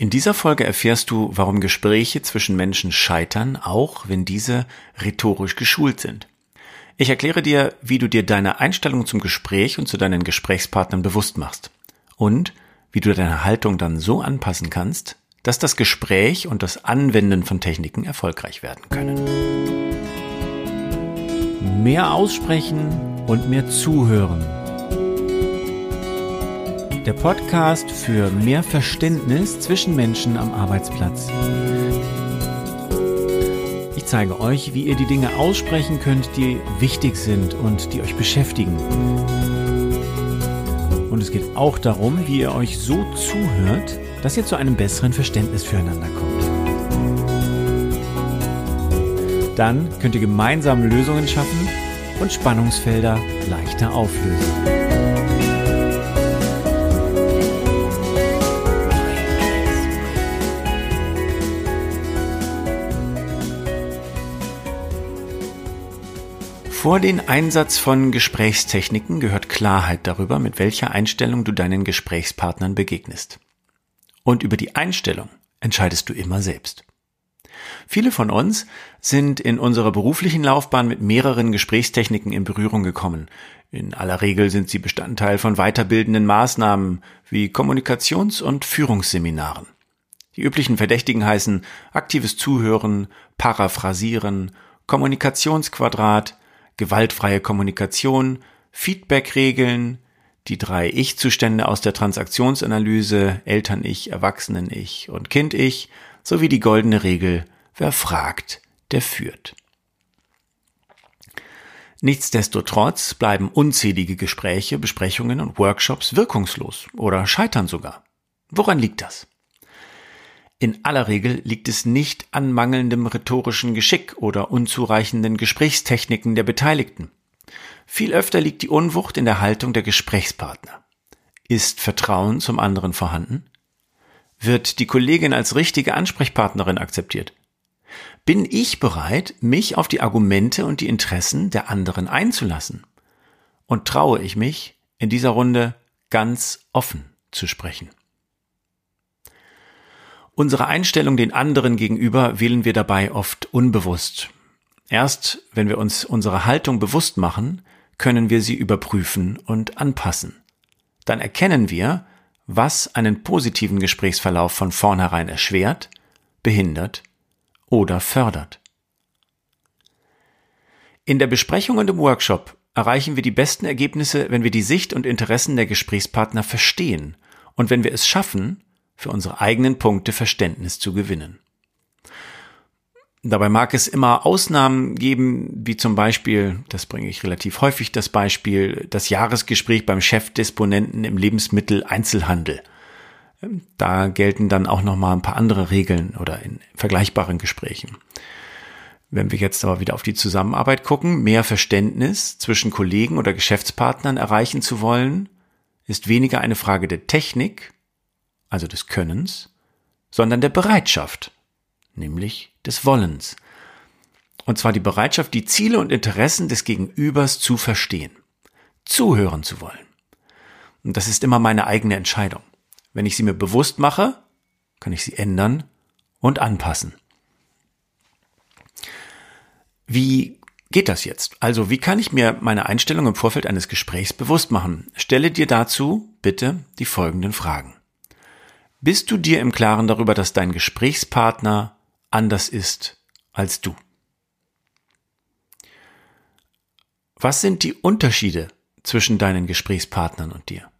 In dieser Folge erfährst du, warum Gespräche zwischen Menschen scheitern, auch wenn diese rhetorisch geschult sind. Ich erkläre dir, wie du dir deine Einstellung zum Gespräch und zu deinen Gesprächspartnern bewusst machst und wie du deine Haltung dann so anpassen kannst, dass das Gespräch und das Anwenden von Techniken erfolgreich werden können. Mehr aussprechen und mehr zuhören der Podcast für mehr Verständnis zwischen Menschen am Arbeitsplatz. Ich zeige euch, wie ihr die Dinge aussprechen könnt, die wichtig sind und die euch beschäftigen. Und es geht auch darum, wie ihr euch so zuhört, dass ihr zu einem besseren Verständnis füreinander kommt. Dann könnt ihr gemeinsam Lösungen schaffen und Spannungsfelder leichter auflösen. Vor den Einsatz von Gesprächstechniken gehört Klarheit darüber, mit welcher Einstellung du deinen Gesprächspartnern begegnest. Und über die Einstellung entscheidest du immer selbst. Viele von uns sind in unserer beruflichen Laufbahn mit mehreren Gesprächstechniken in Berührung gekommen. In aller Regel sind sie Bestandteil von weiterbildenden Maßnahmen wie Kommunikations- und Führungsseminaren. Die üblichen Verdächtigen heißen aktives Zuhören, Paraphrasieren, Kommunikationsquadrat, gewaltfreie Kommunikation, Feedback-Regeln, die drei Ich-Zustände aus der Transaktionsanalyse, Eltern-Ich, Erwachsenen-Ich und Kind-Ich, sowie die goldene Regel, wer fragt, der führt. Nichtsdestotrotz bleiben unzählige Gespräche, Besprechungen und Workshops wirkungslos oder scheitern sogar. Woran liegt das? In aller Regel liegt es nicht an mangelndem rhetorischen Geschick oder unzureichenden Gesprächstechniken der Beteiligten. Viel öfter liegt die Unwucht in der Haltung der Gesprächspartner. Ist Vertrauen zum anderen vorhanden? Wird die Kollegin als richtige Ansprechpartnerin akzeptiert? Bin ich bereit, mich auf die Argumente und die Interessen der anderen einzulassen? Und traue ich mich, in dieser Runde ganz offen zu sprechen? Unsere Einstellung den anderen gegenüber wählen wir dabei oft unbewusst. Erst wenn wir uns unsere Haltung bewusst machen, können wir sie überprüfen und anpassen. Dann erkennen wir, was einen positiven Gesprächsverlauf von vornherein erschwert, behindert oder fördert. In der Besprechung und im Workshop erreichen wir die besten Ergebnisse, wenn wir die Sicht und Interessen der Gesprächspartner verstehen und wenn wir es schaffen, für unsere eigenen Punkte Verständnis zu gewinnen. Dabei mag es immer Ausnahmen geben, wie zum Beispiel, das bringe ich relativ häufig das Beispiel, das Jahresgespräch beim Chefdisponenten im Lebensmitteleinzelhandel. Da gelten dann auch noch mal ein paar andere Regeln oder in vergleichbaren Gesprächen. Wenn wir jetzt aber wieder auf die Zusammenarbeit gucken, mehr Verständnis zwischen Kollegen oder Geschäftspartnern erreichen zu wollen, ist weniger eine Frage der Technik also des Könnens, sondern der Bereitschaft, nämlich des Wollens. Und zwar die Bereitschaft, die Ziele und Interessen des Gegenübers zu verstehen, zuhören zu wollen. Und das ist immer meine eigene Entscheidung. Wenn ich sie mir bewusst mache, kann ich sie ändern und anpassen. Wie geht das jetzt? Also wie kann ich mir meine Einstellung im Vorfeld eines Gesprächs bewusst machen? Stelle dir dazu bitte die folgenden Fragen. Bist du dir im Klaren darüber, dass dein Gesprächspartner anders ist als du? Was sind die Unterschiede zwischen deinen Gesprächspartnern und dir?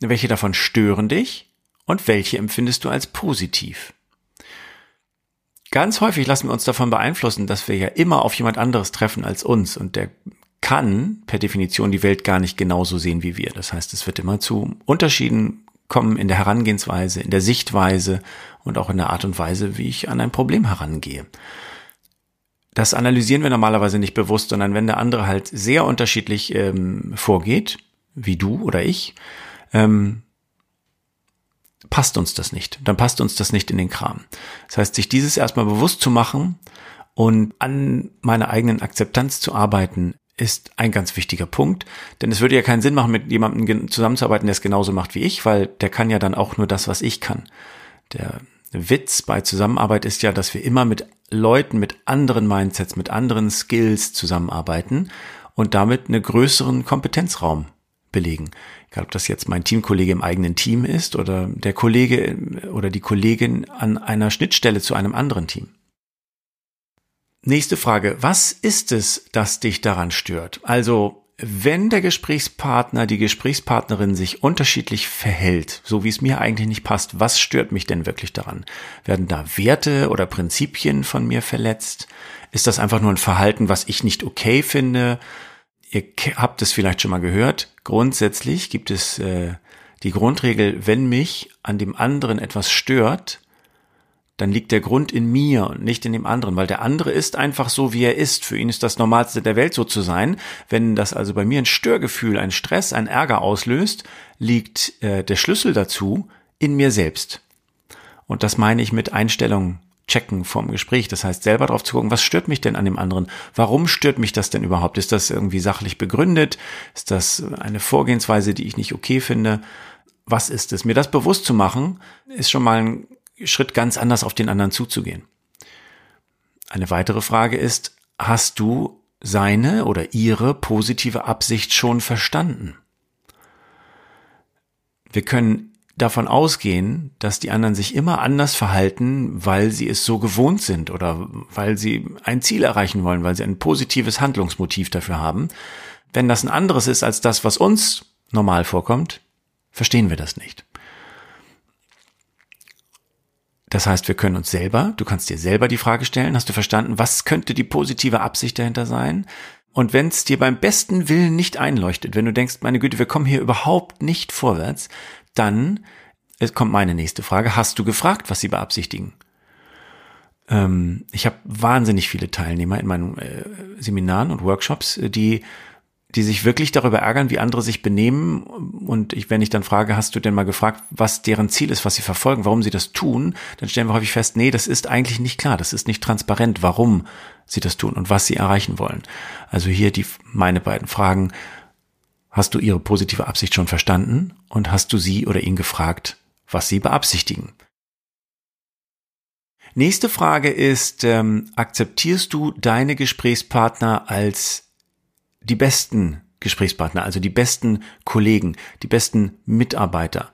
Welche davon stören dich und welche empfindest du als positiv? Ganz häufig lassen wir uns davon beeinflussen, dass wir ja immer auf jemand anderes treffen als uns und der kann per Definition die Welt gar nicht genauso sehen wie wir. Das heißt, es wird immer zu Unterschieden kommen in der Herangehensweise, in der Sichtweise und auch in der Art und Weise, wie ich an ein Problem herangehe. Das analysieren wir normalerweise nicht bewusst, sondern wenn der andere halt sehr unterschiedlich ähm, vorgeht, wie du oder ich, ähm, passt uns das nicht. Dann passt uns das nicht in den Kram. Das heißt, sich dieses erstmal bewusst zu machen und an meiner eigenen Akzeptanz zu arbeiten, ist ein ganz wichtiger Punkt, denn es würde ja keinen Sinn machen, mit jemandem zusammenzuarbeiten, der es genauso macht wie ich, weil der kann ja dann auch nur das, was ich kann. Der Witz bei Zusammenarbeit ist ja, dass wir immer mit Leuten mit anderen Mindsets, mit anderen Skills zusammenarbeiten und damit einen größeren Kompetenzraum belegen. Egal, ob das jetzt mein Teamkollege im eigenen Team ist oder der Kollege oder die Kollegin an einer Schnittstelle zu einem anderen Team. Nächste Frage. Was ist es, das dich daran stört? Also, wenn der Gesprächspartner, die Gesprächspartnerin sich unterschiedlich verhält, so wie es mir eigentlich nicht passt, was stört mich denn wirklich daran? Werden da Werte oder Prinzipien von mir verletzt? Ist das einfach nur ein Verhalten, was ich nicht okay finde? Ihr habt es vielleicht schon mal gehört. Grundsätzlich gibt es äh, die Grundregel, wenn mich an dem anderen etwas stört, dann liegt der Grund in mir und nicht in dem anderen, weil der andere ist einfach so, wie er ist. Für ihn ist das Normalste der Welt so zu sein. Wenn das also bei mir ein Störgefühl, ein Stress, ein Ärger auslöst, liegt äh, der Schlüssel dazu in mir selbst. Und das meine ich mit Einstellung checken vom Gespräch. Das heißt, selber drauf zu gucken, was stört mich denn an dem anderen? Warum stört mich das denn überhaupt? Ist das irgendwie sachlich begründet? Ist das eine Vorgehensweise, die ich nicht okay finde? Was ist es? Mir das bewusst zu machen, ist schon mal ein Schritt ganz anders auf den anderen zuzugehen. Eine weitere Frage ist, hast du seine oder ihre positive Absicht schon verstanden? Wir können davon ausgehen, dass die anderen sich immer anders verhalten, weil sie es so gewohnt sind oder weil sie ein Ziel erreichen wollen, weil sie ein positives Handlungsmotiv dafür haben. Wenn das ein anderes ist als das, was uns normal vorkommt, verstehen wir das nicht. Das heißt, wir können uns selber, du kannst dir selber die Frage stellen, hast du verstanden, was könnte die positive Absicht dahinter sein? Und wenn es dir beim besten Willen nicht einleuchtet, wenn du denkst, meine Güte, wir kommen hier überhaupt nicht vorwärts, dann es kommt meine nächste Frage, hast du gefragt, was sie beabsichtigen? Ähm, ich habe wahnsinnig viele Teilnehmer in meinen äh, Seminaren und Workshops, äh, die die sich wirklich darüber ärgern, wie andere sich benehmen. Und ich, wenn ich dann frage, hast du denn mal gefragt, was deren Ziel ist, was sie verfolgen, warum sie das tun, dann stellen wir häufig fest, nee, das ist eigentlich nicht klar, das ist nicht transparent, warum sie das tun und was sie erreichen wollen. Also hier die, meine beiden Fragen. Hast du ihre positive Absicht schon verstanden und hast du sie oder ihn gefragt, was sie beabsichtigen? Nächste Frage ist, ähm, akzeptierst du deine Gesprächspartner als die besten Gesprächspartner, also die besten Kollegen, die besten Mitarbeiter,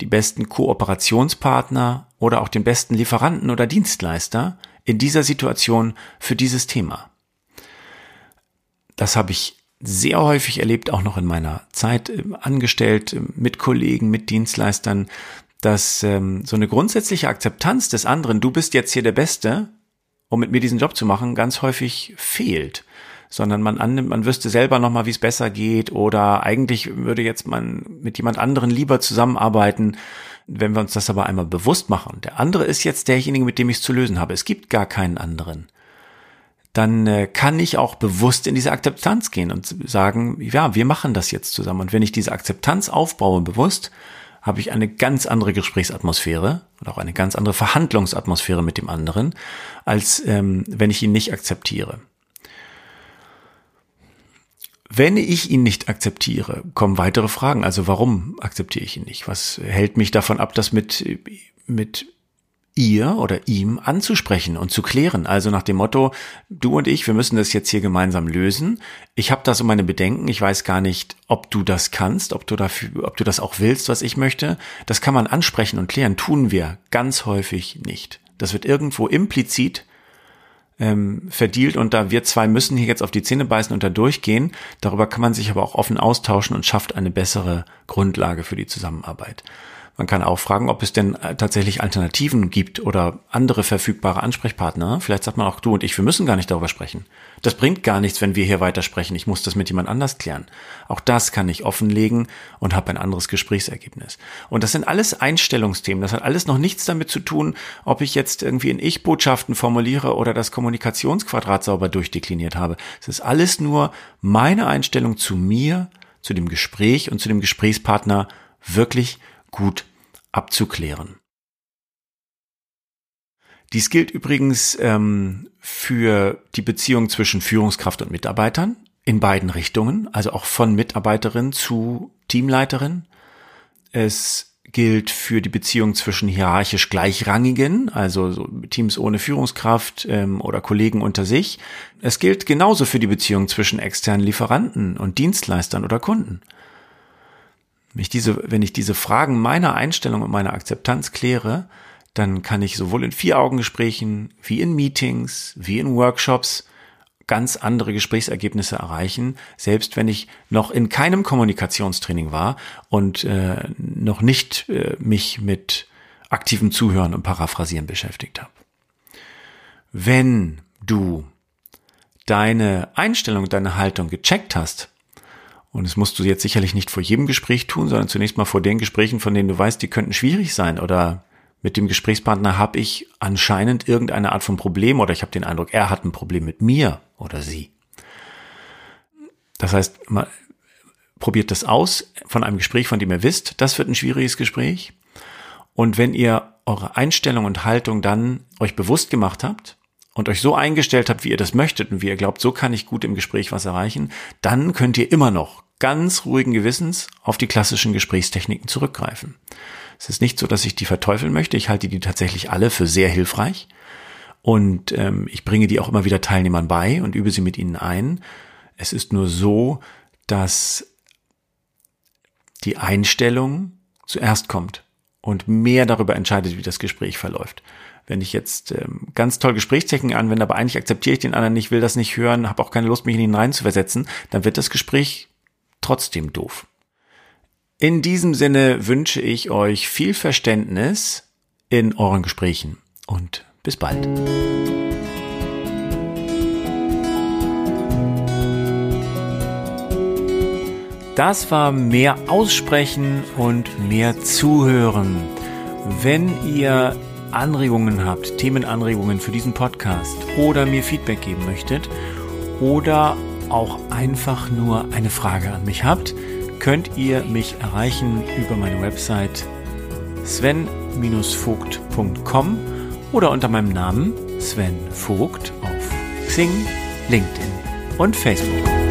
die besten Kooperationspartner oder auch den besten Lieferanten oder Dienstleister in dieser Situation für dieses Thema. Das habe ich sehr häufig erlebt, auch noch in meiner Zeit äh, angestellt äh, mit Kollegen, mit Dienstleistern, dass ähm, so eine grundsätzliche Akzeptanz des anderen, du bist jetzt hier der Beste, um mit mir diesen Job zu machen, ganz häufig fehlt sondern man annimmt, man wüsste selber nochmal, wie es besser geht oder eigentlich würde jetzt man mit jemand anderen lieber zusammenarbeiten. Wenn wir uns das aber einmal bewusst machen, der andere ist jetzt derjenige, mit dem ich es zu lösen habe. Es gibt gar keinen anderen. Dann äh, kann ich auch bewusst in diese Akzeptanz gehen und sagen, ja, wir machen das jetzt zusammen. Und wenn ich diese Akzeptanz aufbaue, bewusst, habe ich eine ganz andere Gesprächsatmosphäre oder auch eine ganz andere Verhandlungsatmosphäre mit dem anderen, als ähm, wenn ich ihn nicht akzeptiere. Wenn ich ihn nicht akzeptiere, kommen weitere Fragen. Also warum akzeptiere ich ihn nicht? Was hält mich davon ab, das mit, mit ihr oder ihm anzusprechen und zu klären. Also nach dem Motto, du und ich, wir müssen das jetzt hier gemeinsam lösen. Ich habe da so meine Bedenken. Ich weiß gar nicht, ob du das kannst, ob du dafür, ob du das auch willst, was ich möchte. Das kann man ansprechen und klären. Tun wir ganz häufig nicht. Das wird irgendwo implizit ähm, verdealt und da wir zwei müssen hier jetzt auf die Zähne beißen und da durchgehen. Darüber kann man sich aber auch offen austauschen und schafft eine bessere Grundlage für die Zusammenarbeit. Man kann auch fragen, ob es denn äh, tatsächlich Alternativen gibt oder andere verfügbare Ansprechpartner. Vielleicht sagt man auch, du und ich, wir müssen gar nicht darüber sprechen. Das bringt gar nichts, wenn wir hier weitersprechen. Ich muss das mit jemand anders klären. Auch das kann ich offenlegen und habe ein anderes Gesprächsergebnis. Und das sind alles Einstellungsthemen. Das hat alles noch nichts damit zu tun, ob ich jetzt irgendwie in Ich-Botschaften formuliere oder das Kommunikationsquadrat sauber durchdekliniert habe. Es ist alles nur meine Einstellung zu mir, zu dem Gespräch und zu dem Gesprächspartner wirklich gut abzuklären. Dies gilt übrigens ähm, für die Beziehung zwischen Führungskraft und Mitarbeitern in beiden Richtungen, also auch von Mitarbeiterin zu Teamleiterin. Es gilt für die Beziehung zwischen hierarchisch Gleichrangigen, also so Teams ohne Führungskraft ähm, oder Kollegen unter sich. Es gilt genauso für die Beziehung zwischen externen Lieferanten und Dienstleistern oder Kunden. Wenn ich diese, wenn ich diese Fragen meiner Einstellung und meiner Akzeptanz kläre, dann kann ich sowohl in Vier-Augen-Gesprächen wie in Meetings, wie in Workshops ganz andere Gesprächsergebnisse erreichen, selbst wenn ich noch in keinem Kommunikationstraining war und äh, noch nicht äh, mich mit aktivem Zuhören und Paraphrasieren beschäftigt habe. Wenn du deine Einstellung, deine Haltung gecheckt hast, und das musst du jetzt sicherlich nicht vor jedem Gespräch tun, sondern zunächst mal vor den Gesprächen, von denen du weißt, die könnten schwierig sein oder mit dem Gesprächspartner habe ich anscheinend irgendeine Art von Problem oder ich habe den Eindruck, er hat ein Problem mit mir oder sie. Das heißt, mal, probiert das aus von einem Gespräch, von dem ihr wisst, das wird ein schwieriges Gespräch. Und wenn ihr eure Einstellung und Haltung dann euch bewusst gemacht habt und euch so eingestellt habt, wie ihr das möchtet und wie ihr glaubt, so kann ich gut im Gespräch was erreichen, dann könnt ihr immer noch ganz ruhigen Gewissens auf die klassischen Gesprächstechniken zurückgreifen. Es ist nicht so, dass ich die verteufeln möchte. Ich halte die tatsächlich alle für sehr hilfreich. Und ähm, ich bringe die auch immer wieder Teilnehmern bei und übe sie mit ihnen ein. Es ist nur so, dass die Einstellung zuerst kommt und mehr darüber entscheidet, wie das Gespräch verläuft. Wenn ich jetzt ähm, ganz toll Gesprächstechniken anwende, aber eigentlich akzeptiere ich den anderen nicht, will das nicht hören, habe auch keine Lust, mich in ihn reinzuversetzen, dann wird das Gespräch trotzdem doof. In diesem Sinne wünsche ich euch viel Verständnis in euren Gesprächen und bis bald. Das war mehr Aussprechen und mehr Zuhören. Wenn ihr Anregungen habt, Themenanregungen für diesen Podcast oder mir Feedback geben möchtet oder auch einfach nur eine Frage an mich habt, könnt ihr mich erreichen über meine Website sven-vogt.com oder unter meinem Namen Sven Vogt auf Xing, LinkedIn und Facebook.